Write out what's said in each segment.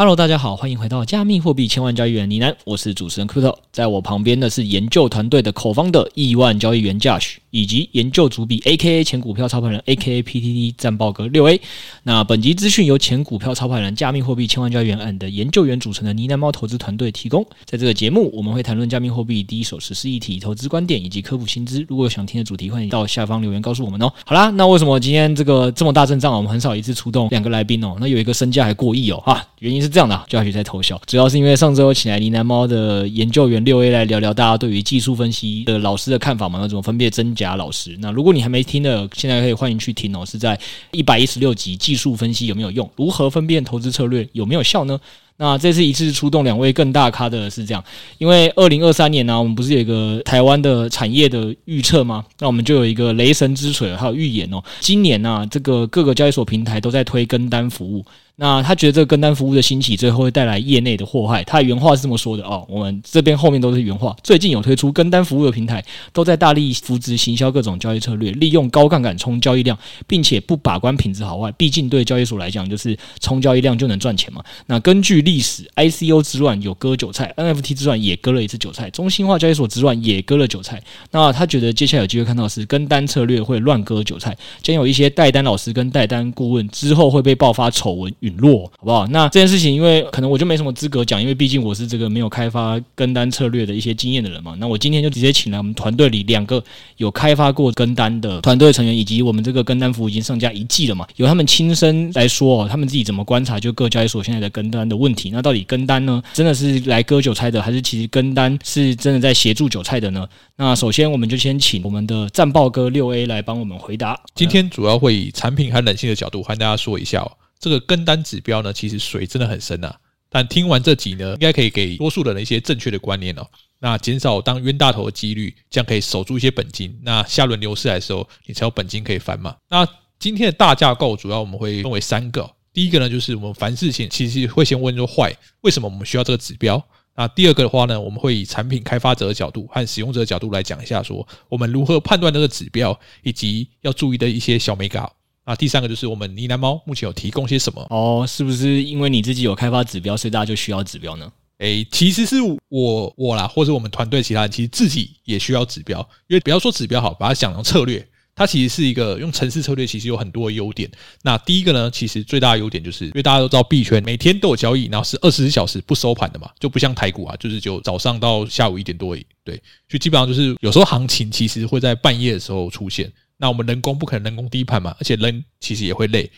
Hello，大家好，欢迎回到加密货币千万交易员呢喃，我是主持人 Cuto，在我旁边的是研究团队的口方的亿万交易员 Josh，以及研究主笔 AKA 前股票操盘人 AKA PTT 战报哥六 A。那本集资讯由前股票操盘人、加密货币千万交易员 and 研究员组成的呢喃猫投资团队提供。在这个节目，我们会谈论加密货币第一手实施议题、投资观点以及科普新知。如果有想听的主题，欢迎到下方留言告诉我们哦。好啦，那为什么今天这个这么大阵仗，我们很少一次出动两个来宾哦？那有一个身价还过亿哦，啊，原因。是这样的，就要去在偷笑，主要是因为上周请来呢喃猫的研究员六 A 来聊聊大家对于技术分析的老师的看法嘛，那怎么分辨真假老师？那如果你还没听的，现在可以欢迎去听哦，是在一百一十六集技术分析有没有用？如何分辨投资策略有没有效呢？那这次一次出动两位更大咖的是这样，因为二零二三年呢、我们不是有一个台湾的产业的预测吗？那我们就有一个雷神之锤，还有预言哦，今年呢、这个各个交易所平台都在推跟单服务。那他觉得这个跟单服务的兴起，最后会带来业内的祸害。他原话是这么说的哦，我们这边后面都是原话。最近有推出跟单服务的平台，都在大力扶植行销各种交易策略，利用高杠杆冲交易量，并且不把关品质好坏。毕竟对交易所来讲，就是冲交易量就能赚钱嘛。那根据历史，ICO 之乱有割韭菜，NFT 之乱也割了一次韭菜，中心化交易所之乱也割了韭菜。那他觉得接下来有机会看到是跟单策略会乱割韭菜，将有一些代单老师跟代单顾问之后会被爆发丑闻陨落，好不好？那这件事情，因为可能我就没什么资格讲，因为毕竟我是这个没有开发跟单策略的一些经验的人嘛。那我今天就直接请来我们团队里两个有开发过跟单的团队成员，以及我们这个跟单服务已经上架一季了嘛，由他们亲身来说，他们自己怎么观察就各交易所现在的跟单的问题。那到底跟单呢，真的是来割韭菜的，还是其实跟单是真的在协助韭菜的呢？那首先我们就先请我们的战报哥六 A 来帮我们回答。今天主要会以产品和冷性的角度和大家说一下哦。这个跟单指标呢，其实水真的很深呐。但听完这集呢，应该可以给多数人一些正确的观念哦。那减少当冤大头的几率，这样可以守住一些本金。那下轮牛市来的时候，你才有本金可以翻嘛。那今天的大架构主要我们会分为三个。第一个呢，就是我们凡事情其实会先问说坏，为什么我们需要这个指标？那第二个的话呢，我们会以产品开发者的角度和使用者的角度来讲一下，说我们如何判断这个指标，以及要注意的一些小眉角。那第三个就是我们呢喃猫目前有提供些什么哦？是不是因为你自己有开发指标，所以大家就需要指标呢？诶，其实是我我啦，或者我们团队其他人，其实自己也需要指标。因为不要说指标好，把它想成策略，它其实是一个用城市策略，其实有很多的优点。那第一个呢，其实最大的优点就是，因为大家都知道币圈每天都有交易，然后是二十四小时不收盘的嘛，就不像台股啊，就是就早上到下午一点多而已。对，就基本上就是有时候行情其实会在半夜的时候出现。那我们人工不可能人工低盘嘛，而且人其实也会累，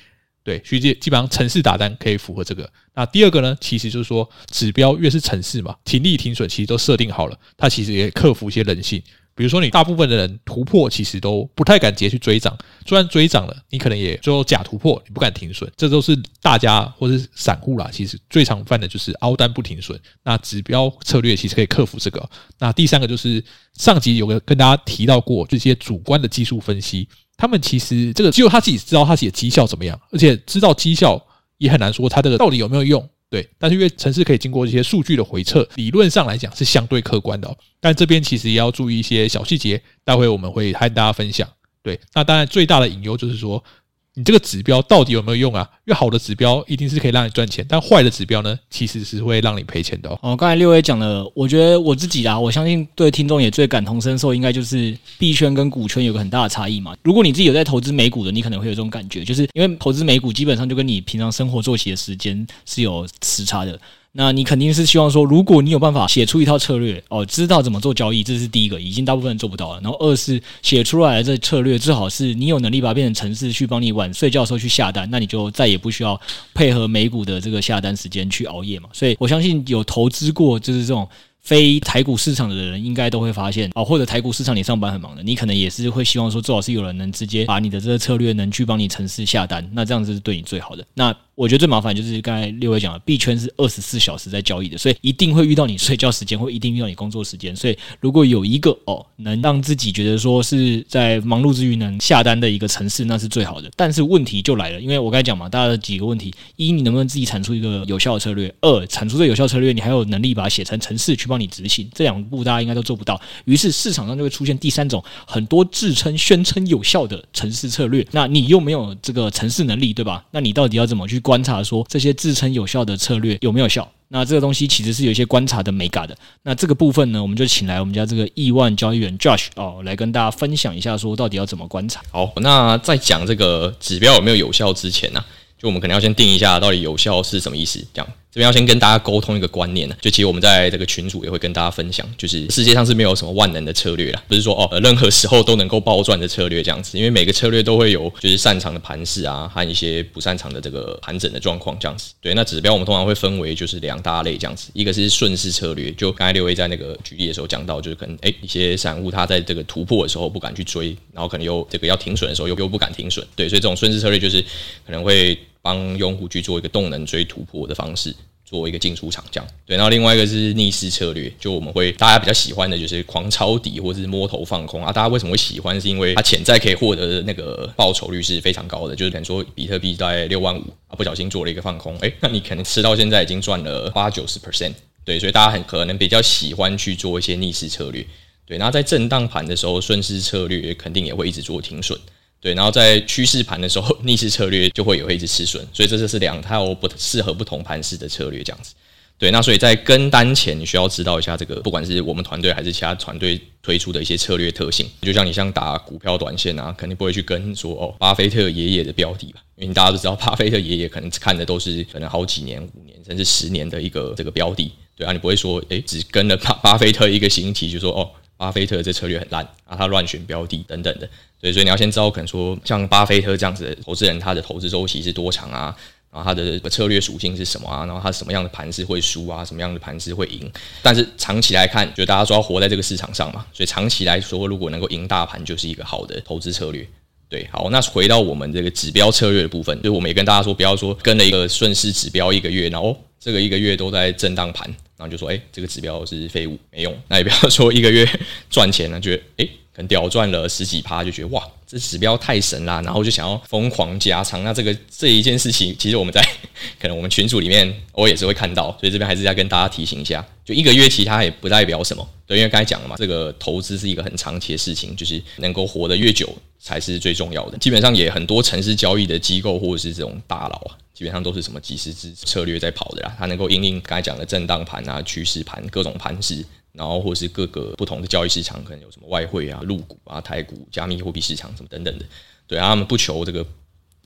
对，所以基本上城市打单可以符合这个。那第二个呢，其实就是说指标越是城市嘛，停利停损其实都设定好了，它其实也克服一些人性。比如说，你大部分的人突破其实都不太敢直接去追涨，虽然追涨了，你可能也就假突破，你不敢停损，这都是大家或是散户啦，其实最常犯的就是凹单不停损。那指标策略其实可以克服这个。那第三个就是上集有个跟大家提到过这些主观的技术分析，他们其实这个只有他自己知道他自己的绩效怎么样，而且知道绩效也很难说他这个到底有没有用。对，但是因为城市可以经过一些数据的回测，理论上来讲是相对客观的。但这边其实也要注意一些小细节，待会我们会和大家分享。对，那当然最大的隐忧就是说。你这个指标到底有没有用啊？因为好的指标一定是可以让你赚钱，但坏的指标呢，其实是会让你赔钱的哦。刚才六位讲了，我觉得我自己啊，我相信对听众也最感同身受，应该就是币圈跟股圈有个很大的差异嘛。如果你自己有在投资美股的，你可能会有这种感觉，就是因为投资美股基本上就跟你平常生活作息的时间是有时差的。那你肯定是希望说，如果你有办法写出一套策略哦，知道怎么做交易，这是第一个，已经大部分人做不到了。然后二是写出来的这策略，最好是你有能力把它变成程式，去帮你晚睡觉的时候去下单，那你就再也不需要配合美股的这个下单时间去熬夜嘛。所以我相信有投资过就是这种。非台股市场的人应该都会发现哦，或者台股市场你上班很忙的，你可能也是会希望说，最好是有人能直接把你的这个策略能去帮你程式下单，那这样子是对你最好的。那我觉得最麻烦就是刚才六位讲的，币圈是二十四小时在交易的，所以一定会遇到你睡觉时间，或一定遇到你工作时间。所以如果有一个哦，能让自己觉得说是在忙碌之余能下单的一个程式，那是最好的。但是问题就来了，因为我刚才讲嘛，大家的几个问题：一，你能不能自己产出一个有效的策略；二，产出这有效策略，你还有能力把它写成程式去。帮你执行。这两步大家应该都做不到，于是市场上就会出现第三种很多自称宣称有效的城市策略。那你又没有这个城市能力，对吧？那你到底要怎么去观察说这些自称有效的策略有没有效？那这个东西其实是有一些观察的美感的。那这个部分呢，我们就请来我们家这个亿万交易员 Josh 哦，来跟大家分享一下，说到底要怎么观察。好，那在讲这个指标有没有有效之前呢、就我们可能要先定一下到底有效是什么意思，这样。这边要先跟大家沟通一个观念呢，就其实我们在这个群组也会跟大家分享，就是世界上是没有什么万能的策略啦，不是说哦，任何时候都能够暴赚的策略这样子，因为每个策略都会有就是擅长的盘势啊，和一些不擅长的这个盘整的状况这样子。对，那指标我们通常会分为就是两大类这样子，一个是顺势策略，就刚才六 A 在那个举例的时候讲到，就是可能诶一些散户他在这个突破的时候不敢去追，然后可能又这个要停损的时候又又不敢停损，对，所以这种顺势策略就是可能会。帮用户去做一个动能追突破的方式，做一个进出场这样。对，然后另外一个是逆势策略，就我们会大家比较喜欢的就是狂抄底或者是摸头放空啊。大家为什么会喜欢？是因为它潜在可以获得的那个报酬率是非常高的。就是比如说比特币在六万五啊，不小心做了一个放空，诶，那你可能吃到现在已经赚了八九十 percent。对，所以大家很可能比较喜欢去做一些逆势策略。对，然后在震荡盘的时候，顺势策略肯定也会一直做停损。对，然后在趋势盘的时候，逆势策略就会有一直吃损，所以这就是两套不适合不同盘势的策略这样子。对，那所以在跟单前，你需要知道一下这个，不管是我们团队还是其他团队推出的一些策略特性。就像你像打股票短线啊，肯定不会去跟说哦，巴菲特爷爷的标的吧，因为大家都知道，巴菲特爷爷可能看的都是可能好几年、五年甚至十年的一个这个标的。对啊，你不会说诶，只跟了巴巴菲特一个星期，就说哦。巴菲特这策略很烂啊，他乱选标的等等的，对，所以你要先知道，可能说像巴菲特这样子的投资人，他的投资周期是多长啊？然后他的策略属性是什么啊？然后他什么样的盘是会输啊？什么样的盘是会赢？但是长期来看，就大家说要活在这个市场上嘛，所以长期来说，如果能够赢大盘，就是一个好的投资策略。对，好，那回到我们这个指标策略的部分，就我们也跟大家说，不要说跟了一个顺势指标一个月，然后这个一个月都在震荡盘。然后就说，哎，这个指标是废物，没用。那也不要说一个月赚钱了，觉得哎，可能屌赚了十几趴，就觉得哇，这指标太神啦，然后就想要疯狂加仓。那这个这一件事情，其实我们在可能我们群组里面，我也是会看到，所以这边还是要跟大家提醒一下，就一个月其他也不代表什么。对，因为刚才讲了嘛，这个投资是一个很长期的事情，就是能够活得越久才是最重要的。基本上也很多城市交易的机构或者是这种大佬啊。基本上都是什么即时之策略在跑的啦，它能够应应刚才讲的震荡盘啊、趋势盘各种盘势，然后或是各个不同的交易市场，可能有什么外汇啊、陆股啊、台股、加密货币市场什么等等的。对啊，他们不求这个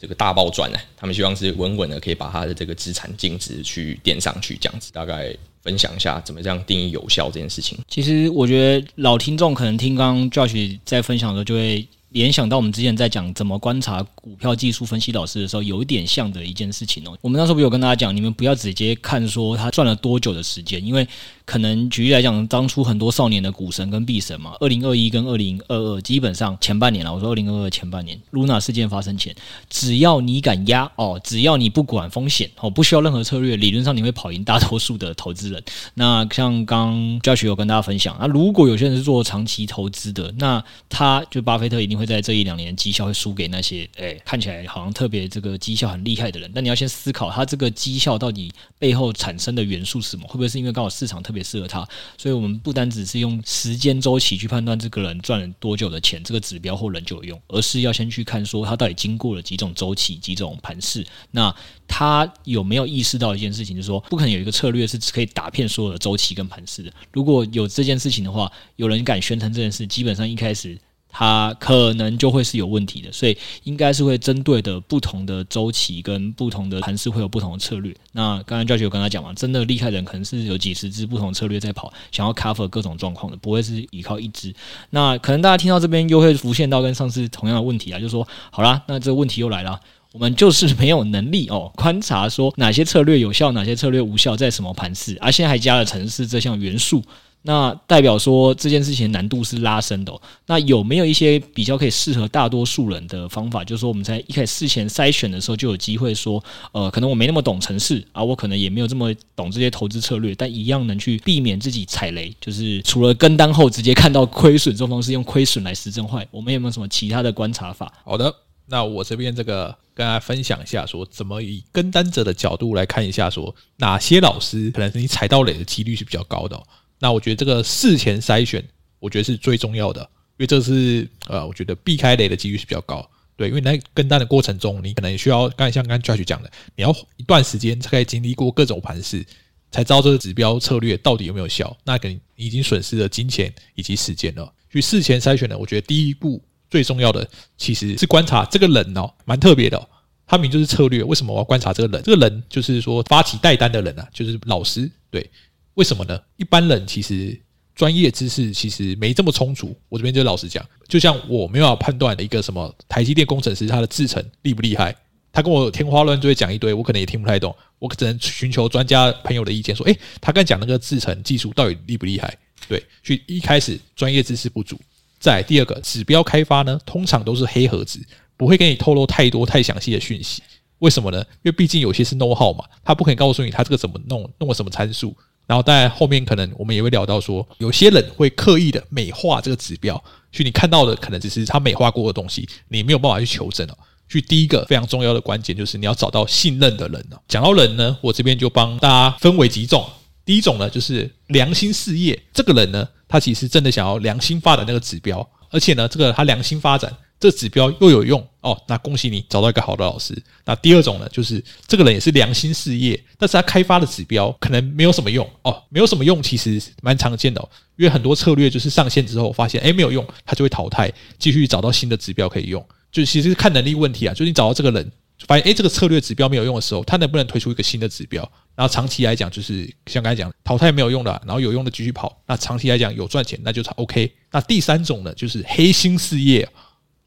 这个大暴赚呢，他们希望是稳稳的可以把他的这个资产净值去垫上去，这样子。大概分享一下怎么这样定义有效这件事情。其实我觉得老听众可能听刚刚 Josh 在分享的时候就会。联想到我们之前在讲怎么观察股票技术分析老师的时候，有一点像的一件事情哦。我们那时候不有跟大家讲，你们不要直接看说他赚了多久的时间，因为。可能举例来讲，当初很多少年的股神跟币神嘛，二零二一跟二零二二基本上前半年了。我说二零二二前半年，Luna 事件发生前，只要你敢压哦，只要你不管风险哦，不需要任何策略，理论上你会跑赢大多数的投资人。那像刚 Josh 有跟大家分享，那如果有些人是做长期投资的，那他就巴菲特一定会在这一两年绩效会输给那些哎看起来好像特别这个绩效很厉害的人。但你要先思考，他这个绩效到底背后产生的元素是什么？会不会是因为刚好市场特别？也适合他，所以我们不单只是用时间周期去判断这个人赚了多久的钱，这个指标或人就有用，而是要先去看说他到底经过了几种周期、几种盘势，那他有没有意识到一件事情，就是说不可能有一个策略是可以打遍所有的周期跟盘势的。如果有这件事情的话，有人敢宣称这件事，基本上一开始。它可能就会是有问题的，所以应该是会针对的不同的周期跟不同的盘势会有不同的策略。那刚才教学有跟他讲嘛，真的厉害的人可能是有几十支不同策略在跑，想要 cover 各种状况的，不会是依靠一支。那可能大家听到这边又会浮现到跟上次同样的问题啊，就是说好啦，那这个问题又来了，我们就是没有能力哦观察说哪些策略有效，哪些策略无效，在什么盘势，而、现在还加了城市这项元素。那代表说这件事情难度是拉升的。那有没有一些比较可以适合大多数人的方法？就是说我们在一开始事前筛选的时候就有机会说，呃，可能我没那么懂城市啊，我可能也没有这么懂这些投资策略，但一样能去避免自己踩雷。就是除了跟单后直接看到亏损这种方式，用亏损来实证坏，我们有没有什么其他的观察法？好的，那我这边这个跟大家分享一下，说怎么以跟单者的角度来看一下，说哪些老师可能你踩到雷的几率是比较高的。那我觉得这个事前筛选，我觉得是最重要的，因为这是呃，我觉得避开雷的几率是比较高。对，因为你在跟单的过程中，你可能也需要，刚才像刚刚 Josh 讲的，你要一段时间才可以经历过各种盘势，才知道这个指标策略到底有没有效。那可能你已经损失了金钱以及时间了。所以事前筛选呢，我觉得第一步最重要的其实是观察这个人哦，蛮特别的哦。他名就是策略，为什么我要观察这个人？这个人就是说发起带单的人啊，就是老师。对，为什么呢？一般人其实。专业知识其实没这么充足，我这边就老实讲，就像我没有办法判断一个什么台积电工程师他的制程厉不厉害，他跟我天花乱坠讲一堆，我可能也听不太懂，我只能寻求专家朋友的意见，说，诶，他刚讲那个制程技术到底厉不厉害？对，所以一开始专业知识不足，再第二个指标开发呢，通常都是黑盒子，不会给你透露太多太详细的讯息，为什么呢？因为毕竟有些是 know how 嘛，他不可以告诉你他这个怎么弄，弄了什么参数。然后在后面可能我们也会聊到说，有些人会刻意的美化这个指标，所以你看到的可能只是他美化过的东西，你没有办法去求证哦。所以第一个非常重要的关键就是你要找到信任的人哦。讲到人呢，我这边就帮大家分为几种。第一种呢，就是良心事业，这个人呢，他其实真的想要良心发展那个指标，而且呢，这个他良心发展。这指标又有用哦，那恭喜你找到一个好的老师。那第二种呢，就是这个人也是良心事业，但是他开发的指标可能没有什么用哦，没有什么用，其实蛮常见的。因为很多策略就是上线之后发现，诶没有用，他就会淘汰，继续找到新的指标可以用。就其实看能力问题啊，就是你找到这个人，发现诶这个策略指标没有用的时候，他能不能推出一个新的指标？然后长期来讲，就是像刚才讲，淘汰没有用的，然后有用的继续跑。那长期来讲有赚钱，那就 OK。那第三种呢，就是黑心事业。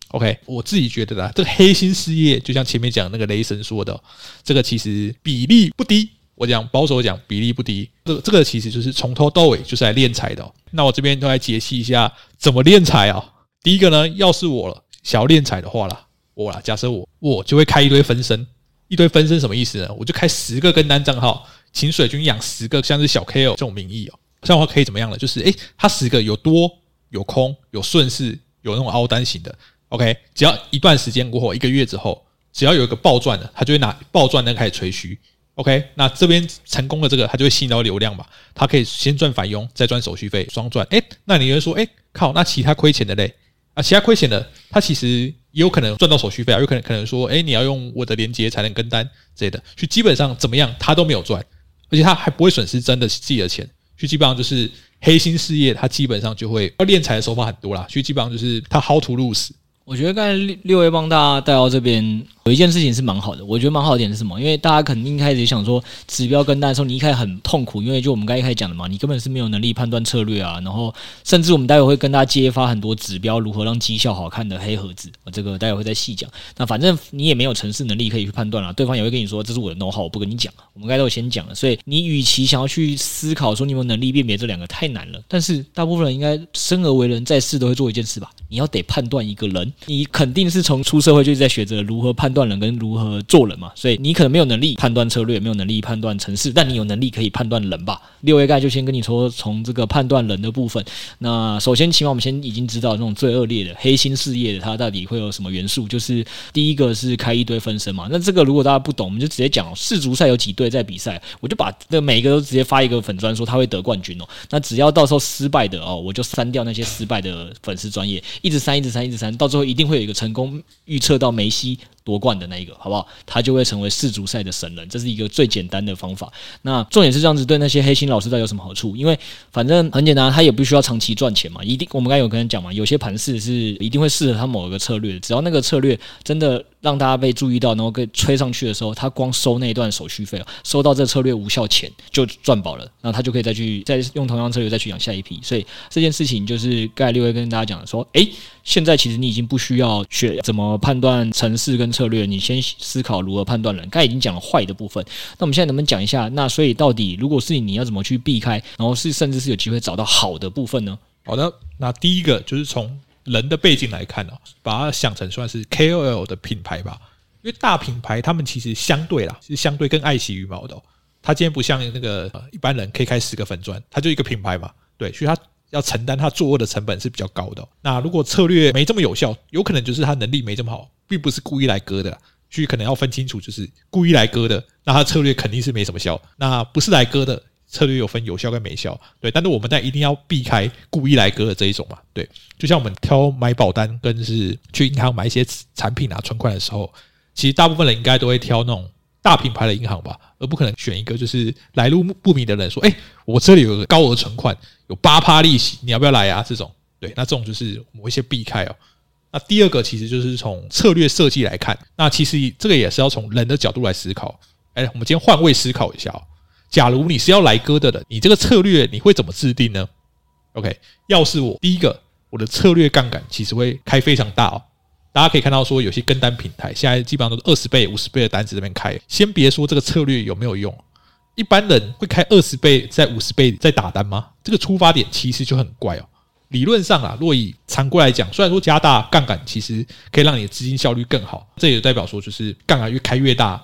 OK，我自己觉得啦，这个黑心事业就像前面讲那个雷神说的，这个其实比例不低。我讲保守讲比例不低，这这个其实就是从头到尾就是来敛财的。那我这边都来解析一下怎么敛财啊。第一个呢，要是我，想要敛财的话啦，我啦，假设我我就会开一堆分身，一堆分身什么意思呢？我就开十个跟单账号，请水军养十个，像是小 K.O 这种名义哦。这样的话可以怎么样呢？就是诶，他十个有多有空有顺势有那种凹单型的。OK，只要一段时间过后，一个月之后，只要有一个暴赚的，他就会拿暴赚的开始吹嘘。OK，那这边成功的这个，他就会吸引到流量嘛，他可以先赚返佣，再赚手续费，双赚。诶，那你会说，诶，靠，那其他亏钱的嘞？啊，其他亏钱的，他其实也有可能赚到手续费啊，有可能可能说，诶，你要用我的链接才能跟单之类的，就基本上怎么样，他都没有赚，而且他还不会损失真的自己的钱，就基本上就是黑心事业，他基本上就会要敛财的手法很多啦，所以基本上就是他 how to lose。我觉得刚才六六位帮大家带到这边，有一件事情是蛮好的。我觉得蛮好的点是什么？因为大家肯定一开始想说指标跟单的时候，你一开始很痛苦，因为就我们刚一开始讲的嘛，你根本是没有能力判断策略啊。然后甚至我们待会会跟大家揭发很多指标如何让绩效好看的黑盒子，我这个待会会再细讲。那反正你也没有城市能力可以去判断了，对方也会跟你说这是我的 know how，我不跟你讲。我们刚才都先讲了，所以你与其想要去思考说你有没有能力辨别这两个太难了。但是大部分人应该生而为人，在世都会做一件事吧？你要得判断一个人，你肯定是。从出社会就在学着如何判断断人跟如何做人嘛，所以你可能没有能力判断策略，没有能力判断城市，但你有能力可以判断人吧。六 A 概就先跟你说，从这个判断人的部分，那首先起码我们先已经知道那种最恶劣的黑心事业的，它到底会有什么元素？就是第一个是开一堆分身嘛。那这个如果大家不懂，我们就直接讲世足赛有几队在比赛，我就把这每一个都直接发一个粉砖说他会得冠军哦。那只要到时候失败的哦，我就删掉那些失败的粉丝专业，一直删，一直删，一直删，到最后一定会有一个成功。预测到梅西夺冠的那一个，好不好？他就会成为世足赛的神人，这是一个最简单的方法。那重点是这样子，对那些黑心老师到底有什么好处？因为反正很简单，他也不需要长期赚钱嘛。一定，我们刚才有跟人讲嘛，有些盘势是一定会适合他某一个策略，只要那个策略真的。让大家被注意到，然后给吹上去的时候，他光收那一段手续费，收到这策略无效钱就赚饱了，然后他就可以再去再用同样策略再去养下一批。所以这件事情就是概率会跟大家讲说，诶，现在其实你已经不需要学怎么判断城市跟策略，你先思考如何判断人。刚才已经讲了坏的部分，那我们现在能不能讲一下？那所以到底如果是你，你要怎么去避开，然后是甚至是有机会找到好的部分呢？好的，那第一个就是从。人的背景来看呢，把它想成算是 KOL 的品牌吧，因为大品牌他们其实相对啦，是相对更爱惜羽毛的。哦他今天不像那个一般人可以开十个粉专，他就一个品牌嘛，对，所以他要承担他作恶的成本是比较高的。那如果策略没这么有效，有可能就是他能力没这么好，并不是故意来割的，所以可能要分清楚，就是故意来割的，那他策略肯定是没什么效。那不是来割的，策略有分有效跟没效，对。但是我们在一定要避开故意来割的这一种嘛，对。就像我们挑买保单跟是去银行买一些产品啊存款的时候，其实大部分人应该都会挑那种大品牌的银行吧，而不可能选一个就是来路不明的人说，哎，我这里有个高额存款，有八趴利息，你要不要来啊？这种，对。那这种就是我们会先避开哦。那第二个其实就是从策略设计来看，那其实这个也是要从人的角度来思考。哎，我们今天换位思考一下哦。假如你是要来割的人，你这个策略你会怎么制定呢？OK，要是我第一个，我的策略杠杆其实会开非常大哦。大家可以看到说，有些跟单平台现在基本上都是二十倍、五十倍的单子这边开。先别说这个策略有没有用，一般人会开二十倍在五十倍在打单吗？这个出发点其实就很怪哦。理论上啊，若以常规来讲，虽然说加大杠杆其实可以让你的资金效率更好，这也代表说就是杠杆越开越大，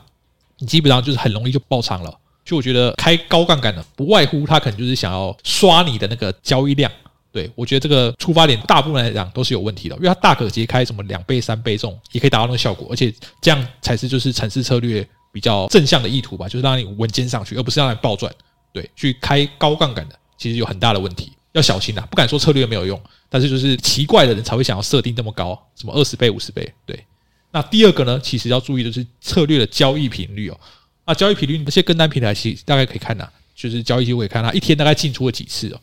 你基本上就是很容易就爆仓了。就我觉得开高杠杆的，不外乎他可能就是想要刷你的那个交易量。对我觉得这个出发点大部分来讲都是有问题的，因为它大可直接开什么两倍、三倍这种，也可以达到那个效果，而且这样才是就是城市策略比较正向的意图吧，就是让你稳健上去，而不是让你暴赚。对，去开高杠杆的，其实有很大的问题。要小心呐，不敢说策略没有用，但是就是奇怪的人才会想要设定这么高，什么二十倍、五十倍。对，那第二个呢，其实要注意的是策略的交易频率哦。啊交易频率，那些跟单平台其实大概可以看呐，就是交易机会可以看它一天大概进出了几次哦。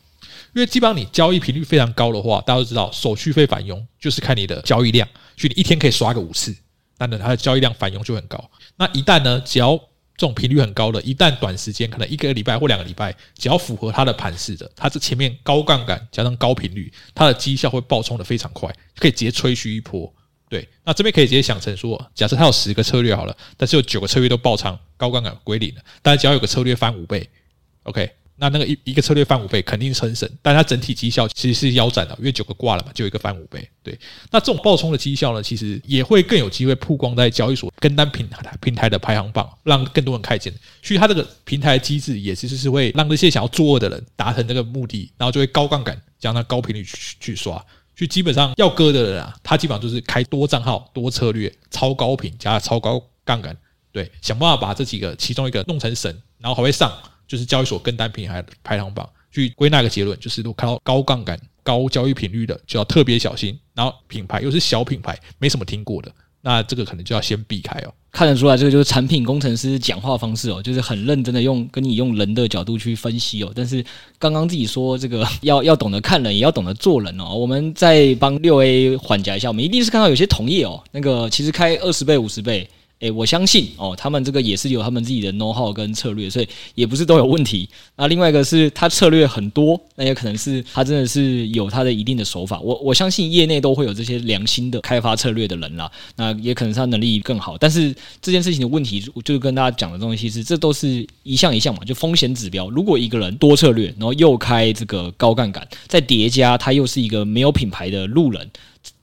因为基本上你交易频率非常高的话，大家都知道手续费返佣就是看你的交易量，所以你一天可以刷个五次，那呢它的交易量返佣就很高。那一旦呢，只要这种频率很高的，一旦短时间可能一个礼拜或两个礼拜，只要符合它的盘势的，它这前面高杠杆加上高频率，它的绩效会爆冲的非常快，可以直接吹嘘一波。对，那这边可以直接想成说，假设它有十个策略好了，但是有九个策略都爆仓，高杠杆归零了，但是只要有个策略翻五倍，OK。那那个一一个策略翻五倍肯定成神，但它整体绩效其实是腰斩的，因为九个挂了嘛，就一个翻五倍。对，那这种爆冲的绩效呢，其实也会更有机会曝光在交易所跟单平台平台的排行榜，让更多人看见。所以它这个平台的机制也其实是会让那些想要作恶的人达成这个目的，然后就会高杠杆将它高频率去去刷。所以基本上要割的人啊，他基本上就是开多账号、多策略、超高频加超高杠杆，对，想办法把这几个其中一个弄成神，然后还会上。就是交易所跟单平台排行榜，去归纳一个结论，就是如果看到高杠杆、高交易频率的，就要特别小心。然后品牌又是小品牌，没什么听过的，那这个可能就要先避开哦。看得出来，这个就是产品工程师讲话方式哦，就是很认真的用跟你用人的角度去分析哦。但是刚刚自己说这个 要要懂得看人，也要懂得做人哦。我们再帮六 A 缓解一下，我们一定是看到有些同业哦，那个其实开二十倍、五十倍。诶，我相信哦，他们这个也是有他们自己的 know how 跟策略，所以也不是都有问题。那另外一个是他策略很多，那也可能是他真的是有他的一定的手法。我我相信业内都会有这些良心的开发策略的人啦。那也可能是他能力更好，但是这件事情的问题，就是跟大家讲的东西是，这都是一项一项嘛，就风险指标。如果一个人多策略，然后又开这个高杠杆，再叠加他又是一个没有品牌的路人。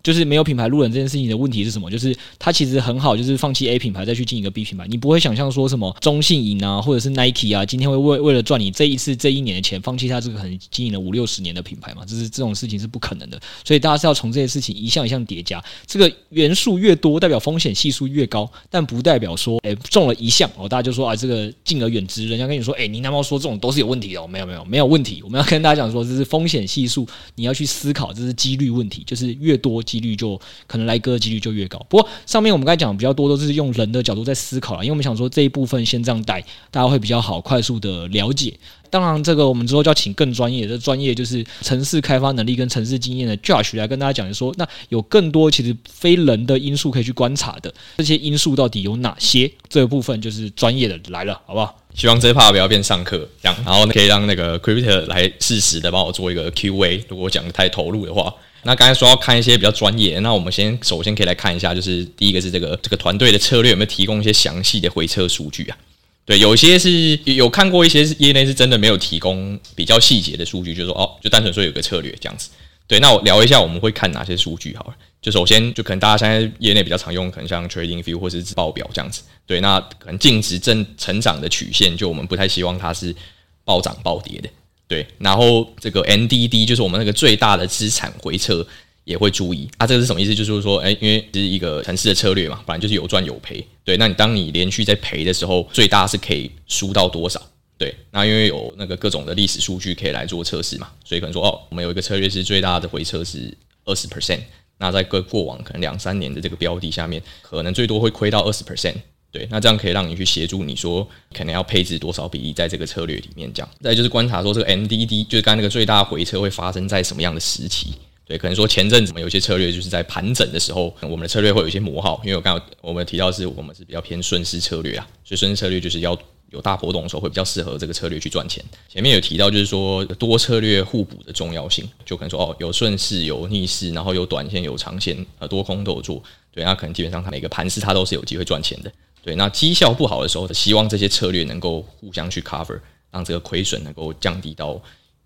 就是没有品牌路人这件事情的问题是什么？就是他其实很好，就是放弃 A 品牌再去进一个 B 品牌。你不会想象说什么中信银啊，或者是 Nike 啊，今天会为为了赚你这一次这一年的钱，放弃他这个可能经营了五六十年的品牌嘛？这是这种事情是不可能的。所以大家是要从这些事情一项一项叠加，这个元素越多，代表风险系数越高，但不代表说，哎，中了一项哦，大家就说啊，这个敬而远之。人家跟你说，哎，你那么说这种都是有问题的哦？没有没有没有问题。我们要跟大家讲说，这是风险系数，你要去思考，这是几率问题，就是越多几率就。可能来割的几率就越高。不过上面我们刚才讲比较多都是用人的角度在思考了，因为我们想说这一部分先这样带，大家会比较好快速的了解。当然，这个我们之后就要请更专业的专业，就是城市开发能力跟城市经验的 Josh 来跟大家讲，说那有更多其实非人的因素可以去观察的，这些因素到底有哪些？这部分就是专业的来了，好不好？希望这一 part 不要变上课这样，然后可以让那个 Crypto 来适时的帮我做一个 Q&A，如果我讲的太投入的话。那刚才说要看一些比较专业，那我们先首先可以来看一下，就是第一个是这个这个团队的策略有没有提供一些详细的回测数据啊？对，有些是有看过一些业内是真的没有提供比较细节的数据，就是说哦，就单纯说有个策略这样子。对，那我聊一下我们会看哪些数据好了。就首先就可能大家现在业内比较常用，可能像 Trading View 或是报表这样子。对，那可能净值正成长的曲线，就我们不太希望它是暴涨暴跌的。对，然后这个 NDD 就是我们那个最大的资产回撤也会注意啊，这个是什么意思？就是说，哎，因为是一个城市的策略嘛，反正就是有赚有赔。对，那你当你连续在赔的时候，最大是可以输到多少？对，那因为有那个各种的历史数据可以来做测试嘛，所以可能说哦，我们有一个策略是最大的回撤是二十 percent，那在过过往可能两三年的这个标的下面，可能最多会亏到二十 percent。对，那这样可以让你去协助你说可能要配置多少比例在这个策略里面，这样。再就是观察说这个 MDD，就是刚刚那个最大回撤会发生在什么样的时期？对，可能说前阵子我们有些策略就是在盘整的时候，我们的策略会有一些磨耗，因为我刚刚我们提到是我们是比较偏顺势策略啊，所以顺势策略就是要有大波动的时候会比较适合这个策略去赚钱。前面有提到就是说多策略互补的重要性，就可能说哦有顺势有逆势，然后有短线有长线，呃多空都有做，对，那可能基本上它每个盘势它都是有机会赚钱的。对，那绩效不好的时候，希望这些策略能够互相去 cover，让这个亏损能够降低到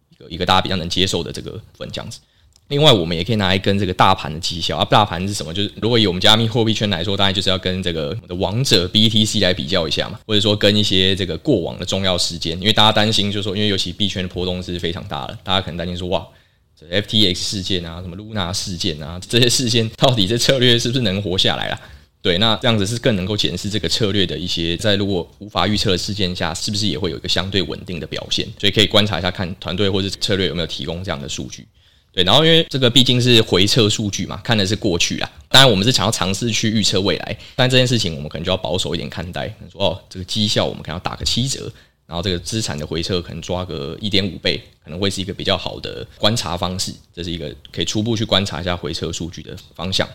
一个一个大家比较能接受的这个份这样子。另外，我们也可以拿来跟这个大盘的绩效啊，大盘是什么？就是如果以我们加密货币圈来说，当然就是要跟这个我们的王者 BTC 来比较一下嘛，或者说跟一些这个过往的重要事件，因为大家担心，就是说，因为尤其币圈的波动是非常大的，大家可能担心说，哇，这 FTX 事件啊，什么 Luna 事件啊，这些事件到底这策略是不是能活下来啊？对，那这样子是更能够检视这个策略的一些，在如果无法预测的事件下，是不是也会有一个相对稳定的表现？所以可以观察一下，看团队或者策略有没有提供这样的数据。对，然后因为这个毕竟是回测数据嘛，看的是过去啦。当然，我们是想要尝试去预测未来，但这件事情我们可能就要保守一点看待。说哦，这个绩效我们可能要打个七折，然后这个资产的回撤可能抓个一点五倍，可能会是一个比较好的观察方式。这是一个可以初步去观察一下回测数据的方向。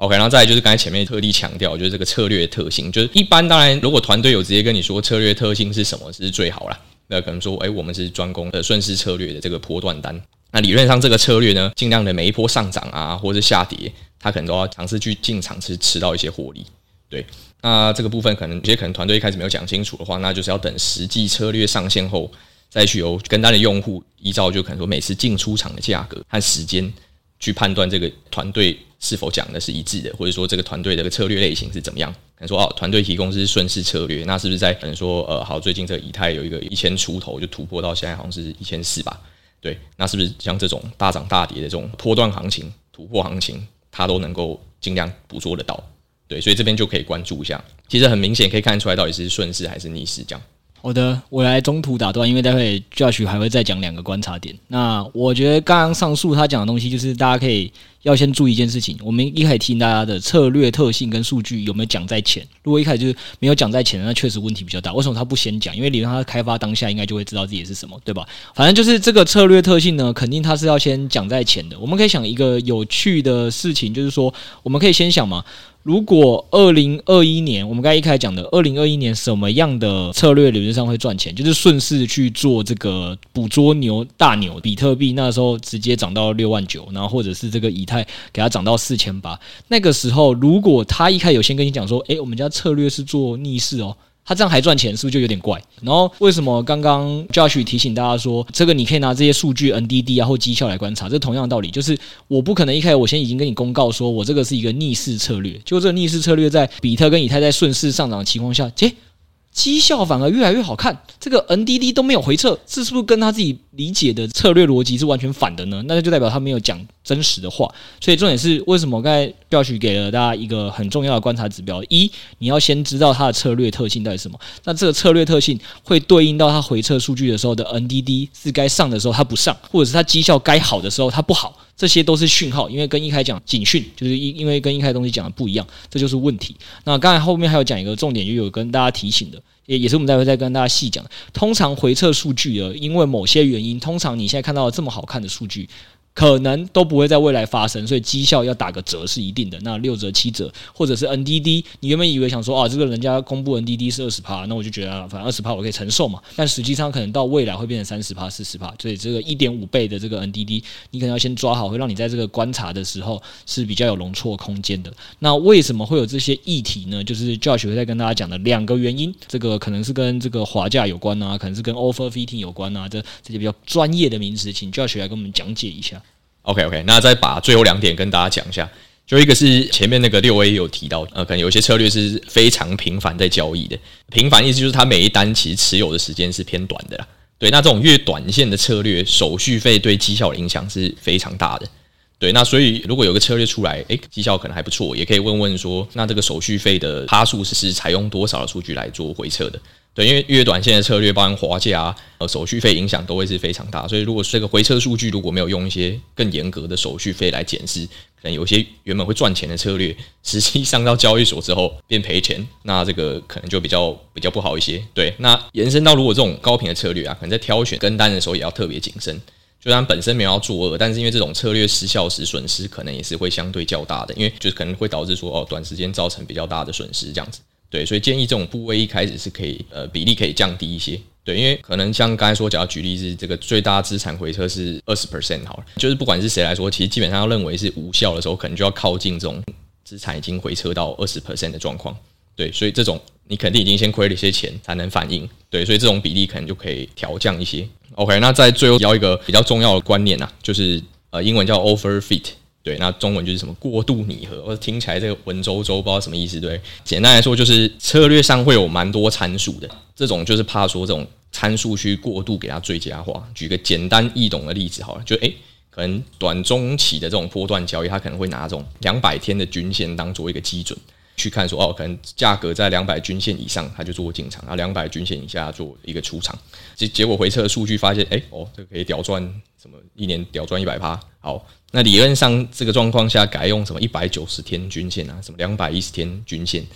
OK，然后再就是刚才前面特地强调，就是这个策略特性，就是一般当然，如果团队有直接跟你说策略特性是什么，是最好啦。那可能说，哎，我们是专攻的顺势策略的这个波段单。那理论上这个策略呢，尽量的每一波上涨啊，或者是下跌，它可能都要尝试去进场去吃到一些获利。对，那这个部分可能有些可能团队一开始没有讲清楚的话，那就是要等实际策略上线后，再去由跟单的用户依照就可能说每次进出场的价格和时间。去判断这个团队是否讲的是一致的，或者说这个团队的策略类型是怎么样？可能说哦，团队提供是顺势策略，那是不是在可能说呃，好，最近这个以太有一个一千出头就突破到现在好像是一千四吧？对，那是不是像这种大涨大跌的这种波段行情、突破行情，它都能够尽量捕捉得到？对，所以这边就可以关注一下。其实很明显可以看出来到底是顺势还是逆势这样。好的，我来中途打断，因为待会 Josh 还会再讲两个观察点。那我觉得刚刚上述他讲的东西，就是大家可以要先注意一件事情。我们一开始听大家的策略特性跟数据有没有讲在前？如果一开始就是没有讲在前，那确实问题比较大。为什么他不先讲？因为理论上他开发当下应该就会知道自己是什么，对吧？反正就是这个策略特性呢，肯定他是要先讲在前的。我们可以想一个有趣的事情，就是说，我们可以先想嘛。如果二零二一年，我们刚才一开始讲的二零二一年什么样的策略理论上会赚钱？就是顺势去做这个捕捉牛大牛，比特币那时候直接涨到六万九，然后或者是这个以太给它涨到四千八，那个时候如果他一开始有先跟你讲说，诶，我们家策略是做逆势哦。他这样还赚钱，是不是就有点怪？然后为什么刚刚 Josh 提醒大家说，这个你可以拿这些数据 NDD 啊或绩效来观察，这同样的道理，就是我不可能一开始我先已经跟你公告说我这个是一个逆势策略，就这个逆势策略在比特跟以太在顺势上涨的情况下，诶。绩效反而越来越好看，这个 NDD 都没有回撤，这是不是跟他自己理解的策略逻辑是完全反的呢？那就代表他没有讲真实的话。所以重点是，为什么刚才 Josh 给了大家一个很重要的观察指标：一，你要先知道它的策略特性到底什么。那这个策略特性会对应到它回撤数据的时候的 NDD 是该上的时候它不上，或者是它绩效该好的时候它不好。这些都是讯号，因为跟一开讲警讯，就是因因为跟一开东西讲的不一样，这就是问题。那刚才后面还有讲一个重点，就有跟大家提醒的，也也是我们待会再跟大家细讲。通常回测数据啊，因为某些原因，通常你现在看到这么好看的数据。可能都不会在未来发生，所以绩效要打个折是一定的。那六折、七折，或者是 NDD，你原本以为想说啊，这个人家公布 NDD 是二十趴，那我就觉得啊，反正二十趴我可以承受嘛。但实际上可能到未来会变成三十趴、四十趴，所以这个一点五倍的这个 NDD，你可能要先抓好，会让你在这个观察的时候是比较有容错空间的。那为什么会有这些议题呢？就是教学会在跟大家讲的两个原因，这个可能是跟这个滑价有关啊，可能是跟 overfitting 有关啊，这这些比较专业的名词，请教学来跟我们讲解一下。OK OK，那再把最后两点跟大家讲一下，就一个是前面那个六 A 有提到，呃，可能有些策略是非常频繁在交易的，频繁意思就是它每一单其实持有的时间是偏短的啦。对，那这种越短线的策略，手续费对绩效的影响是非常大的。对，那所以如果有个策略出来，诶，绩效可能还不错，也可以问问说，那这个手续费的趴数是是采用多少的数据来做回测的？对，因为越短线的策略，包含滑价啊、呃手续费影响都会是非常大。所以如果这个回测数据如果没有用一些更严格的手续费来检视，可能有些原本会赚钱的策略，实际上到交易所之后变赔钱，那这个可能就比较比较不好一些。对，那延伸到如果这种高频的策略啊，可能在挑选跟单的时候也要特别谨慎。就它本身没有要作恶，但是因为这种策略失效时损失可能也是会相对较大的，因为就是可能会导致说哦短时间造成比较大的损失这样子。对，所以建议这种部位一开始是可以呃比例可以降低一些。对，因为可能像刚才说，假如举例是这个最大资产回撤是二十 percent 好了，就是不管是谁来说，其实基本上要认为是无效的时候，可能就要靠近这种资产已经回撤到二十 percent 的状况。对，所以这种你肯定已经先亏了一些钱才能反应。对，所以这种比例可能就可以调降一些。OK，那在最后要一个比较重要的观念啊，就是呃，英文叫 overfit，对，那中文就是什么过度拟合，或者听起来这个文绉绉，不知道什么意思。对，简单来说就是策略上会有蛮多参数的，这种就是怕说这种参数去过度给它最佳化。举个简单易懂的例子好了，就诶、可能短中期的这种波段交易，它可能会拿这种两百天的均线当做一个基准。去看说哦，可能价格在两百均线以上，他就做进场；然后两百均线以下做一个出场。结结果回测数据发现，哎哦，这个可以屌赚什么？一年屌赚一百趴。好，那理论上这个状况下改用什么一百九十天均线啊，什么两百一十天均线，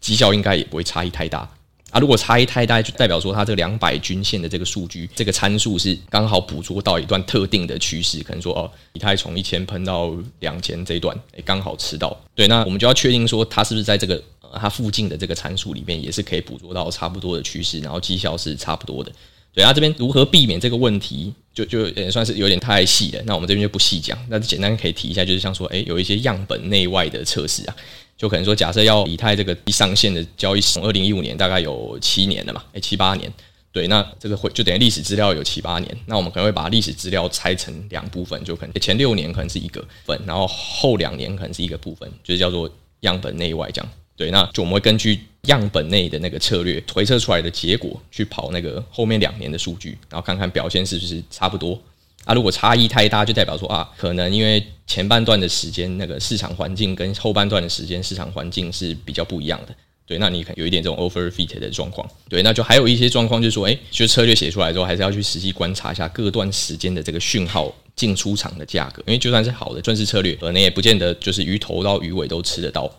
绩效应该也不会差异太大。啊，如果差异太大，就代表说它这个两百均线的这个数据，这个参数是刚好捕捉到一段特定的趋势，可能说哦，以太从一千喷到两千这一段，诶，刚好吃到。对，那我们就要确定说它是不是在这个它附近的这个参数里面，也是可以捕捉到差不多的趋势，然后绩效是差不多的。对，那这边如何避免这个问题，就就也算是有点太细了。那我们这边就不细讲，那简单可以提一下，就是像说，诶，有一些样本内外的测试啊。就可能说，假设要以太这个一上线的交易，从二零一五年大概有七年了嘛，诶，七八年，对，那这个会就等于历史资料有七八年，那我们可能会把历史资料拆成两部分，就可能前六年可能是一个份，然后后两年可能是一个部分，就是叫做样本内外这样。对，那就我们会根据样本内的那个策略推测出来的结果去跑那个后面两年的数据，然后看看表现是不是差不多。啊，如果差异太大，就代表说啊，可能因为前半段的时间那个市场环境跟后半段的时间市场环境是比较不一样的。对，那你可能有一点这种 overfit 的状况。对，那就还有一些状况，就是说，哎，就策略写出来之后，还是要去实际观察一下各段时间的这个讯号进出场的价格。因为就算是好的顺势策略，可能也不见得就是鱼头到鱼尾都吃得到，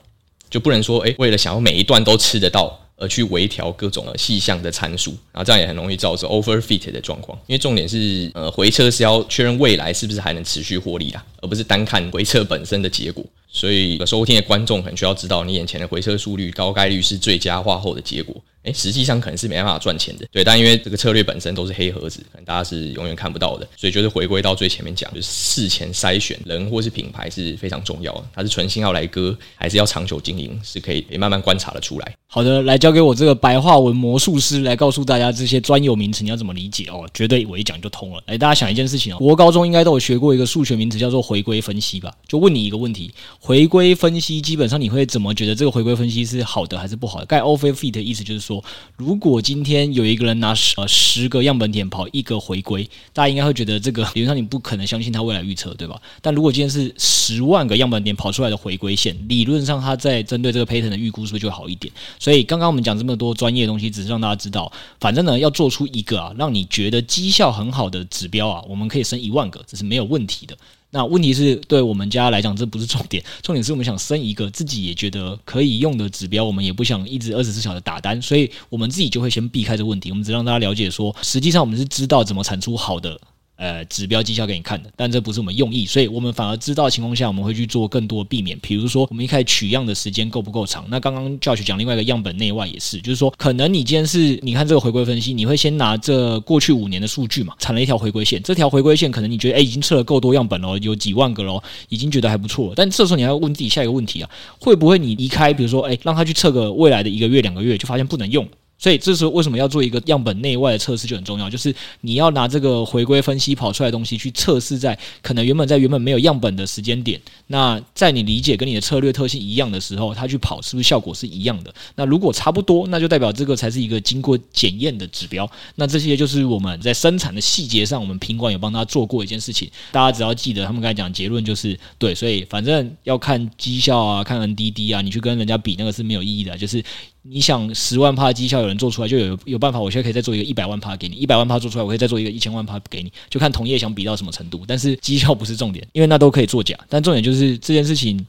就不能说，哎，为了想要每一段都吃得到。而去微调各种细项的参数，然后这样也很容易造成 overfit 的状况。因为重点是，呃，回测是要确认未来是不是还能持续获利啊，而不是单看回测本身的结果。所以，收听的观众很需要知道，你眼前的回测速率高概率是最佳化后的结果。诶，实际上可能是没办法赚钱的，对。但因为这个策略本身都是黑盒子，可能大家是永远看不到的，所以就是回归到最前面讲，就是事前筛选人或是品牌是非常重要的。它是存心要来割，还是要长久经营，是可以慢慢观察的出来。好的，来交给我这个白话文魔术师来告诉大家这些专有名词你要怎么理解哦，绝对我一讲就通了。诶，大家想一件事情哦，国高中应该都有学过一个数学名词叫做回归分析吧？就问你一个问题，回归分析基本上你会怎么觉得这个回归分析是好的还是不好的？盖 overfit 的意思就是说，如果今天有一个人拿十呃十个样本点跑一个回归，大家应该会觉得这个理论上你不可能相信他未来预测，对吧？但如果今天是十万个样本点跑出来的回归线，理论上他在针对这个 pattern 的预估是不是就好一点？所以刚刚我们讲这么多专业的东西，只是让大家知道，反正呢要做出一个啊让你觉得绩效很好的指标啊，我们可以升一万个，这是没有问题的。那问题是对我们家来讲，这不是重点，重点是我们想生一个自己也觉得可以用的指标，我们也不想一直二十四小时打单，所以我们自己就会先避开这个问题。我们只让大家了解说，实际上我们是知道怎么产出好的。呃，指标绩效给你看的，但这不是我们用意，所以我们反而知道的情况下，我们会去做更多避免。比如说，我们一开始取样的时间够不够长？那刚刚教学讲另外一个样本内外也是，就是说，可能你今天是你看这个回归分析，你会先拿这过去五年的数据嘛，产了一条回归线，这条回归线可能你觉得哎已经测了够多样本了，有几万个了，已经觉得还不错。但这时候你还要问自己下一个问题啊，会不会你离开，比如说哎让他去测个未来的一个月两个月，就发现不能用？所以这时候为什么要做一个样本内外的测试就很重要，就是你要拿这个回归分析跑出来的东西去测试在可能原本在原本没有样本的时间点，那在你理解跟你的策略特性一样的时候，它去跑是不是效果是一样的？那如果差不多，那就代表这个才是一个经过检验的指标。那这些就是我们在生产的细节上，我们品管有帮他做过一件事情。大家只要记得，他们刚才讲结论就是对，所以反正要看绩效啊，看 NDD 啊，你去跟人家比那个是没有意义的，就是。你想十万趴绩效有人做出来，就有有办法，我现在可以再做一个一百万帕给你，一百万帕做出来，我可以再做一个一千万帕给你，就看同业想比到什么程度。但是绩效不是重点，因为那都可以作假，但重点就是这件事情。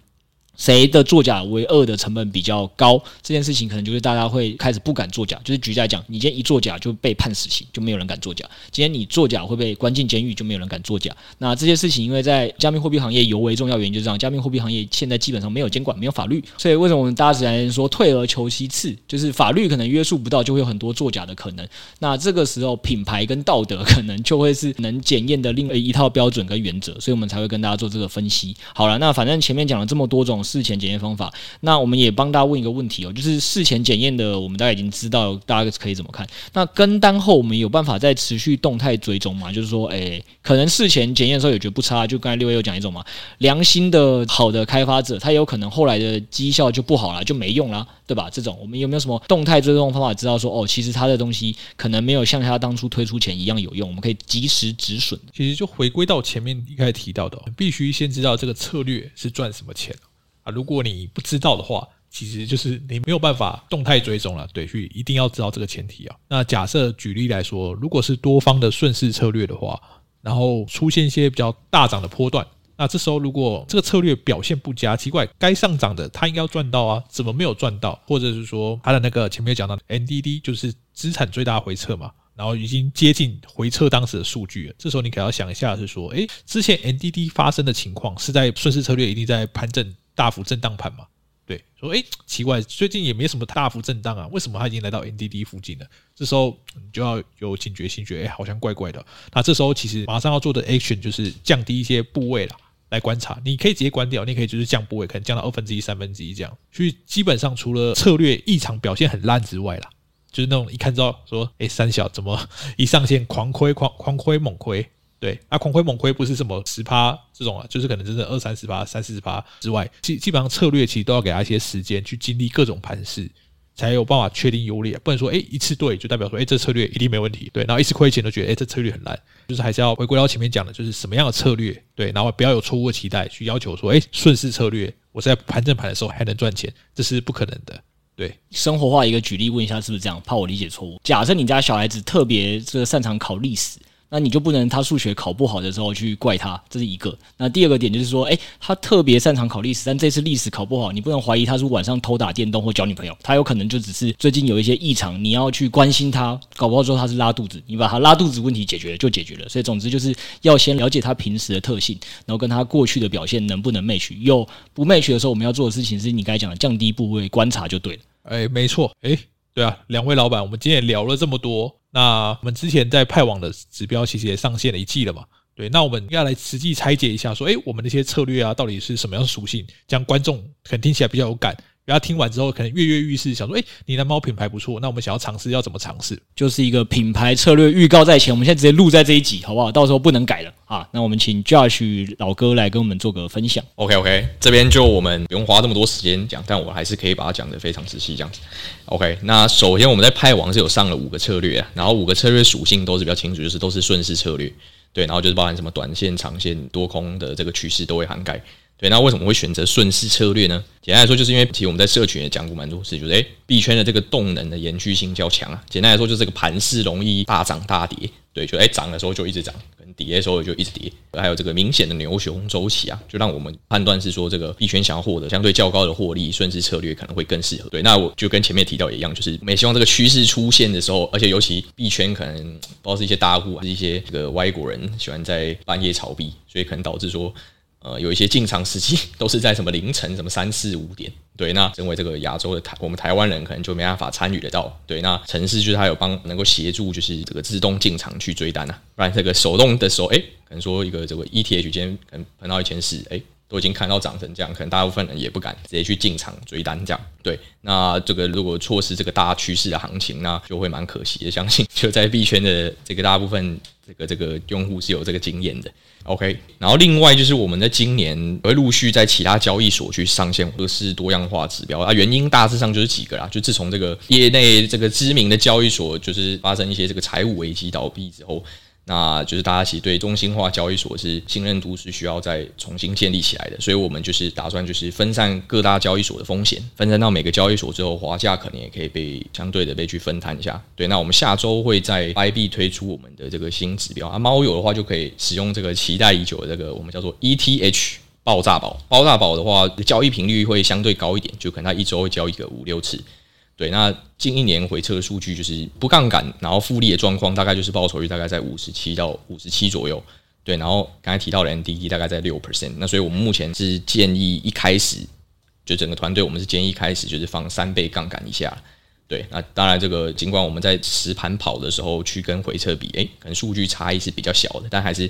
谁的作假为恶的成本比较高？这件事情可能就是大家会开始不敢作假。就是举例来讲，你今天一作假就被判死刑，就没有人敢作假。今天你作假会被关进监狱，就没有人敢作假。那这些事情，因为在加密货币行业尤为重要，原因就是这样。加密货币行业现在基本上没有监管，没有法律，所以为什么我们大家只能说退而求其次？就是法律可能约束不到，就会有很多作假的可能。那这个时候，品牌跟道德可能就会是能检验的另一套标准跟原则，所以我们才会跟大家做这个分析。好了，那反正前面讲了这么多种事前检验方法。那我们也帮大家问一个问题哦，就是事前检验的，我们大家已经知道大家可以怎么看。那跟单后，我们有办法再持续动态追踪吗？就是说，诶，可能事前检验的时候也觉得不差，就刚才六位又讲一种嘛，良心的好的开发者，他有可能后来的绩效就不好了，就没用了，对吧？这种我们有没有什么动态追踪方法，知道说，哦，其实他的东西可能没有像他当初推出前一样有用，我们可以及时止损。其实就回归到前面一开始提到的，必须先知道这个策略是赚什么钱。啊，如果你不知道的话，其实就是你没有办法动态追踪了。对，所以一定要知道这个前提啊。那假设举例来说，如果是多方的顺势策略的话，然后出现一些比较大涨的波段，那这时候如果这个策略表现不佳，奇怪，该上涨的它应该要赚到啊，怎么没有赚到？或者是说它的那个前面讲到的 NDD 就是资产最大回撤嘛，然后已经接近回撤当时的数据了，这时候你可要想一下是说，诶，之前 NDD 发生的情况是在顺势策略一定在盘整。大幅震荡盘嘛，对，说诶，奇怪，最近也没什么大幅震荡啊，为什么它已经来到 NDD 附近了？这时候你就要有警觉性，觉得，好像怪怪的。那这时候其实马上要做的 action 就是降低一些部位啦，来观察。你可以直接关掉，你可以就是降部位，可能降到二分之一、三分之一这样。所以基本上除了策略异常表现很烂之外啦，就是那种一看到说，诶，三小怎么一上线狂亏、狂狂亏、猛亏。对，啊，狂亏猛亏不是什么十趴这种啊，就是可能真的二三十趴、三四十趴之外，基基本上策略其实都要给他一些时间去经历各种盘势，才有办法确定优劣。不能说哎一次对就代表说哎这策略一定没问题，对，然后一次亏钱都觉得哎这策略很烂，就是还是要回归到前面讲的，就是什么样的策略，对，然后不要有错误的期待去要求说哎顺势策略我在盘整盘的时候还能赚钱，这是不可能的。对，生活化一个举例问一下是不是这样？怕我理解错误。假设你家小孩子特别这个擅长考历史。那你就不能他数学考不好的时候去怪他，这是一个。那第二个点就是说，诶，他特别擅长考历史，但这次历史考不好，你不能怀疑他是晚上偷打电动或交女朋友，他有可能就只是最近有一些异常，你要去关心他，搞不好说他是拉肚子，你把他拉肚子问题解决了就解决了。所以总之就是要先了解他平时的特性，然后跟他过去的表现能不能 match。有不 match 的时候，我们要做的事情是你该讲的降低部位观察就对了。诶，没错，诶，对啊，两位老板，我们今天也聊了这么多。那我们之前在派网的指标其实也上线了一季了嘛？对，那我们要来实际拆解一下，说，诶，我们那些策略啊，到底是什么样的属性？这样观众可能听起来比较有感。然后听完之后，可能跃跃欲试，想说：“诶，你的猫品牌不错，那我们想要尝试，要怎么尝试？”就是一个品牌策略预告在前，我们现在直接录在这一集，好不好？到时候不能改了啊！那我们请 Josh 老哥来跟我们做个分享。OK OK，这边就我们不用花这么多时间讲，但我还是可以把它讲得非常仔细，这样子。OK，那首先我们在派网是有上了五个策略啊，然后五个策略属性都是比较清楚，就是都是顺势策略，对，然后就是包含什么短线、长线、多空的这个趋势都会涵盖。对，那为什么会选择顺势策略呢？简单来说，就是因为其实我们在社群也讲过蛮多次，就是诶币圈的这个动能的延续性较强啊。简单来说，就是这个盘势容易大涨大跌。对，就诶涨的时候就一直涨，可能跌的时候就一直跌。还有这个明显的牛熊周期啊，就让我们判断是说，这个币圈想要获得相对较高的获利，顺势策略可能会更适合。对，那我就跟前面提到一样，就是我们也希望这个趋势出现的时候，而且尤其币圈可能不知道是一些大户还是一些这个外国人喜欢在半夜炒币，所以可能导致说。呃，有一些进场时机都是在什么凌晨，什么三四五点，对，那身为这个亚洲的台，我们台湾人可能就没办法参与得到，对，那城市就是他有帮能够协助，就是这个自动进场去追单啊，不然这个手动的时候，哎，可能说一个这个 ETH 今天可能碰到一千四，哎，都已经看到涨成这样，可能大部分人也不敢直接去进场追单这样，对，那这个如果错失这个大趋势的行情，那就会蛮可惜的，相信 就在币圈的这个大部分这个这个用户是有这个经验的。OK，然后另外就是我们在今年会陆续在其他交易所去上线各式多样化指标啊，原因大致上就是几个啦，就自从这个业内这个知名的交易所就是发生一些这个财务危机倒闭之后，那就是大家其实对中心化交易所是信任度是需要再重新建立起来的，所以我们就是打算就是分散各大交易所的风险，分散到每个交易所之后，滑价可能也可以被相对的被去分摊一下。对，那我们下周会在 IB 推出我们的这个新指标啊，猫友的话就可以使用这个期待已久的这个我们叫做 ETH 爆炸宝，爆炸宝的话交易频率会相对高一点，就可能它一周会交易个五六次。对，那近一年回测的数据就是不杠杆，然后复利的状况大概就是报酬率大概在五十七到五十七左右。对，然后刚才提到的 NDD 大概在六 percent。那所以我们目前是建议一开始就整个团队，我们是建议一开始就是放三倍杠杆以下。对，那当然这个尽管我们在实盘跑的时候去跟回测比，诶，可能数据差异是比较小的，但还是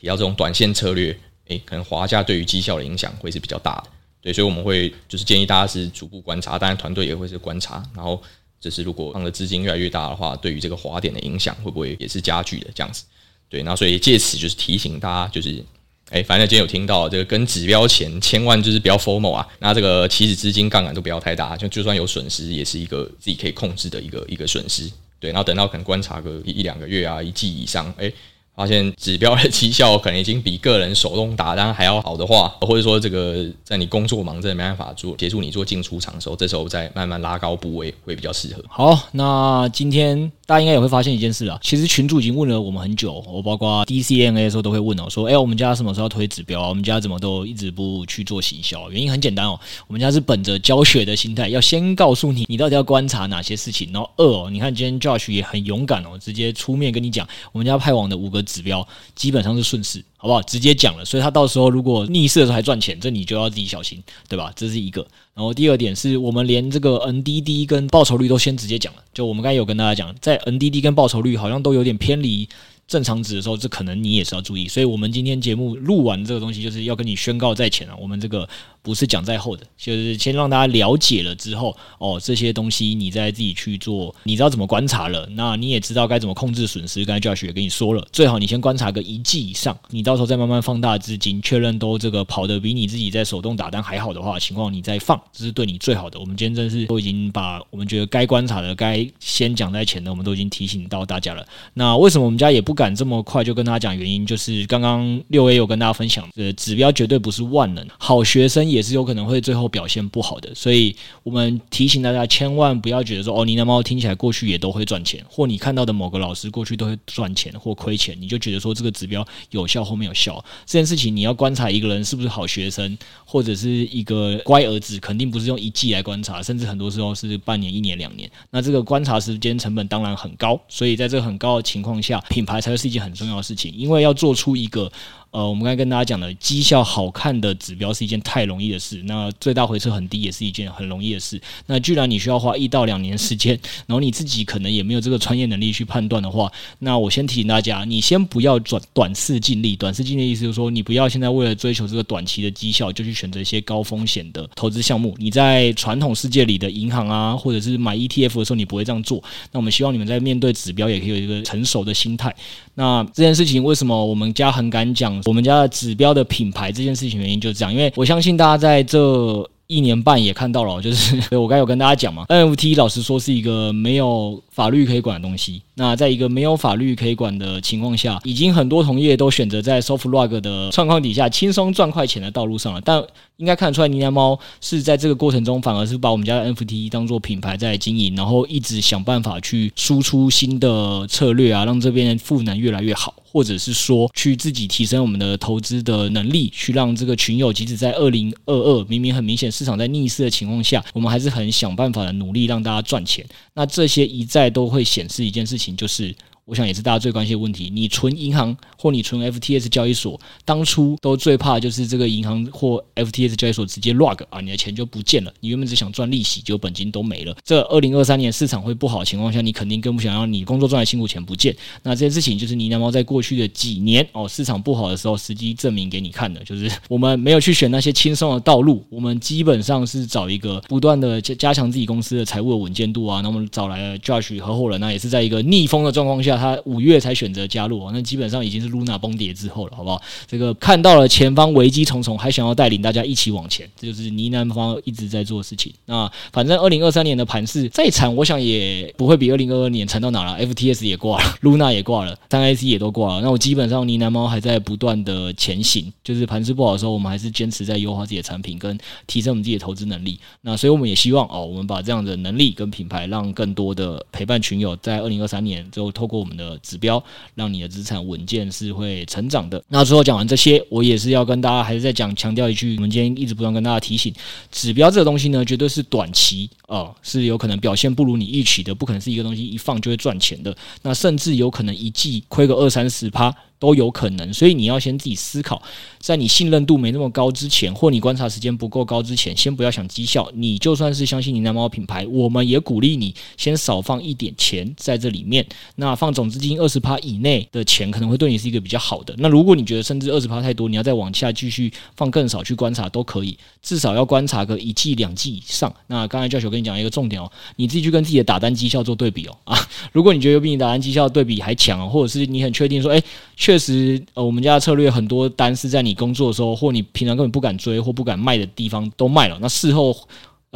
提到这种短线策略，诶，可能滑价对于绩效的影响会是比较大的。对，所以我们会就是建议大家是逐步观察，当然团队也会是观察，然后就是如果放的资金越来越大的话，对于这个滑点的影响会不会也是加剧的这样子？对，那所以借此就是提醒大家，就是哎，反正今天有听到这个跟指标前千万就是不要 FOMO 啊，那这个起始资金杠杆都不要太大，就就算有损失也是一个自己可以控制的一个一个损失。对，然后等到可能观察个一两个月啊，一季以上，哎。发现指标的绩效可能已经比个人手动打单还要好的话，或者说这个在你工作忙真的没办法做协助你做进出场的时候，这时候再慢慢拉高部位会比较适合。好，那今天大家应该也会发现一件事啊，其实群主已经问了我们很久，我包括 DCMA 的时候都会问哦，说哎、我们家什么时候推指标？我们家怎么都一直不去做行销？原因很简单哦，我们家是本着教学的心态，要先告诉你你到底要观察哪些事情，然后二哦，你看今天 Josh 也很勇敢哦，直接出面跟你讲我们家派网的五个指标基本上是顺势，好不好？直接讲了，所以他到时候如果逆势的时候还赚钱，这你就要自己小心，对吧？这是一个。然后第二点是我们连这个 NDD 跟报酬率都先直接讲了，就我们刚才有跟大家讲，在 NDD 跟报酬率好像都有点偏离正常值的时候，这可能你也是要注意。所以我们今天节目录完这个东西，就是要跟你宣告在前啊，我们这个。不是讲在后的，就是先让大家了解了之后，哦，这些东西你再自己去做，你知道怎么观察了，那你也知道该怎么控制损失。刚才 Josh 也跟你说了，最好你先观察个一季以上，你到时候再慢慢放大资金，确认都这个跑得比你自己在手动打单还好的话，情况你再放，这是对你最好的。我们今天真是都已经把我们觉得该观察的、该先讲在前的，我们都已经提醒到大家了。那为什么我们家也不敢这么快就跟大家讲原因？就是刚刚六 A 有跟大家分享，呃，指标绝对不是万能，好学生也是有可能会最后表现不好的，所以我们提醒大家千万不要觉得说哦，呢喃猫听起来过去也都会赚钱，或你看到的某个老师过去都会赚钱或亏钱，你就觉得说这个指标有效或没有效。这件事情你要观察一个人是不是好学生，或者是一个乖儿子，肯定不是用一季来观察，甚至很多时候是半年、一年、两年。那这个观察时间成本当然很高，所以在这个很高的情况下，品牌它是一件很重要的事情，因为要做出一个。呃，我们刚才跟大家讲的绩效好看的指标是一件太容易的事，那最大回撤很低也是一件很容易的事。那既然你需要花一到两年时间，然后你自己可能也没有这个专业能力去判断的话，那我先提醒大家，你先不要转短视近利。短视近利的意思就是说，你不要现在为了追求这个短期的绩效，就去选择一些高风险的投资项目。你在传统世界里的银行啊，或者是买 ETF 的时候，你不会这样做。那我们希望你们在面对指标，也可以有一个成熟的心态。那这件事情为什么我们家很敢讲？我们家的指标的品牌这件事情原因就是这样，因为我相信大家在这一年半也看到了，就是我刚有跟大家讲嘛，NFT 老实说是一个没有法律可以管的东西。那在一个没有法律可以管的情况下，已经很多同业都选择在 Soft Rug 的状况底下轻松赚快钱的道路上了。但应该看得出来，呢喃猫是在这个过程中反而是把我们家的 NFT 当做品牌在经营，然后一直想办法去输出新的策略啊，让这边的赋能越来越好，或者是说去自己提升我们的投资的能力，去让这个群友即使在二零二二明明很明显市场在逆势的情况下，我们还是很想办法的努力让大家赚钱。那这些一再都会显示一件事情。就是。我想也是大家最关心的问题。你存银行或你存 FTS 交易所，当初都最怕就是这个银行或 FTS 交易所直接 rug 啊，你的钱就不见了。你原本只想赚利息，结果本金都没了。这二零二三年市场会不好的情况下，你肯定更不想让你工作赚的辛苦钱不见。那这件事情就是呢喃猫在过去的几年哦，市场不好的时候，实际证明给你看的，就是 我们没有去选那些轻松的道路，我们基本上是找一个不断的加加强自己公司的财务的稳健度啊。那我们找来了 Josh 合伙人呢，也是在一个逆风的状况下。他五月才选择加入，那基本上已经是 Luna 崩跌之后了，好不好？这个看到了前方危机重重，还想要带领大家一起往前，这就是呢喃方一直在做的事情。那反正二零二三年的盘势再惨，我想也不会比二零二二年惨到哪了。FTS 也挂了，Luna 也挂了，三 AC 也都挂了。那我基本上呢喃猫还在不断的前行，就是盘势不好的时候，我们还是坚持在优化自己的产品跟提升我们自己的投资能力。那所以我们也希望哦，我们把这样的能力跟品牌，让更多的陪伴群友在二零二三年之后，透过我们的指标，让你的资产稳健是会成长的。那最后讲完这些，我也是要跟大家还是再讲强调一句，我们今天一直不断跟大家提醒，指标这个东西呢，绝对是短期啊、是有可能表现不如你预期的，不可能是一个东西一放就会赚钱的。那甚至有可能一季亏个二三十趴。都有可能，所以你要先自己思考，在你信任度没那么高之前，或你观察时间不够高之前，先不要想绩效。你就算是相信你那猫品牌，我们也鼓励你先少放一点钱在这里面。那放总资金二十趴以内的钱，可能会对你是一个比较好的。那如果你觉得甚至二十趴太多，你要再往下继续放更少去观察都可以，至少要观察个一季两季以上。那刚才教授跟你讲一个重点哦，你自己去跟自己的打单绩效做对比哦啊，如果你觉得有比你打单绩效对比还强，或者是你很确定说，哎。确实，呃，我们家的策略很多单是在你工作的时候，或你平常根本不敢追或不敢卖的地方都卖了。那事后。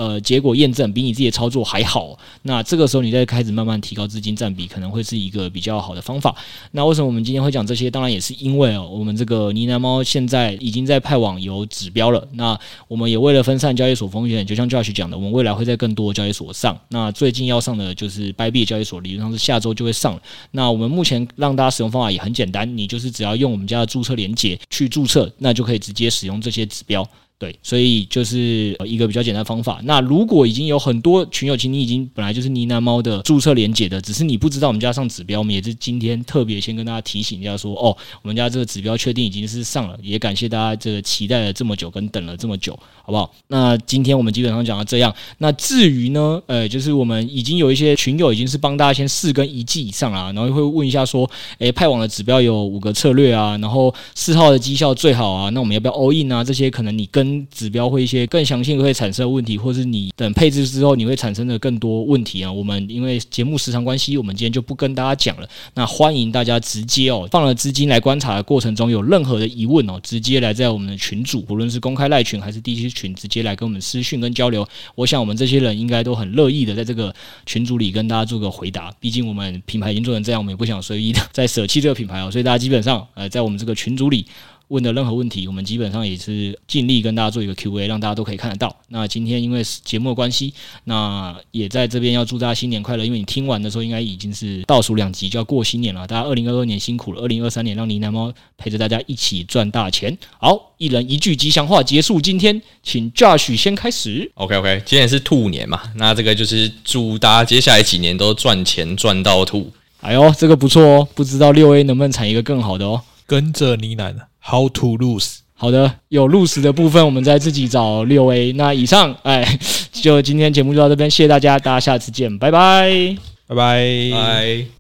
呃，结果验证比你自己的操作还好，那这个时候你再开始慢慢提高资金占比，可能会是一个比较好的方法。那为什么我们今天会讲这些？当然也是因为哦，我们这个呢喃猫现在已经在派网有指标了。那我们也为了分散交易所风险，就像 Josh 讲的，我们未来会在更多交易所上。那最近要上的就是 Bybit 交易所，理论上是下周就会上了。那我们目前让大家使用方法也很简单，你就是只要用我们家的注册连接去注册，那就可以直接使用这些指标。对，所以就是一个比较简单方法。那如果已经有很多群友，其实你已经本来就是呢喃猫的注册连接的，只是你不知道我们家上指标，我们也是今天特别先跟大家提醒一下说，哦，我们家这个指标确定已经是上了，也感谢大家这个期待了这么久跟等了这么久，好不好？那今天我们基本上讲到这样。那至于呢，呃，就是我们已经有一些群友已经是帮大家先试跟一季以上啊，然后会问一下说，诶，派网的指标有五个策略啊，然后四号的绩效最好啊，那我们要不要 all in 啊？这些可能你跟指标会一些更详细会产生问题，或是你等配置之后你会产生的更多问题啊。我们因为节目时长关系，我们今天就不跟大家讲了。那欢迎大家直接哦，放了资金来观察的过程中有任何的疑问哦，直接来在我们的群组，不论是公开赖群还是地区群，直接来跟我们私讯跟交流。我想我们这些人应该都很乐意的在这个群组里跟大家做个回答。毕竟我们品牌已经做成这样，我们也不想随意的再舍弃这个品牌哦。所以大家基本上呃，在我们这个群组里。问的任何问题，我们基本上也是尽力跟大家做一个 Q&A，让大家都可以看得到。那今天因为节目的关系，那也在这边要祝大家新年快乐。因为你听完的时候，应该已经是倒数两集就要过新年了。大家二零二二年辛苦了，二零二三年让呢喃猫陪着大家一起赚大钱。好，一人一句吉祥话结束今天，请 Josh 先开始。OK OK，今年是兔年嘛，那这个就是祝大家接下来几年都赚钱赚到兔。哎呦，这个不错哦，不知道六 A 能不能产一个更好的哦。跟着呢喃。How to lose？好的，有 lose 的部分，我们再自己找六 A。那以上，哎，就今天节目就到这边，谢谢大家，大家下次见，拜拜，拜拜，拜。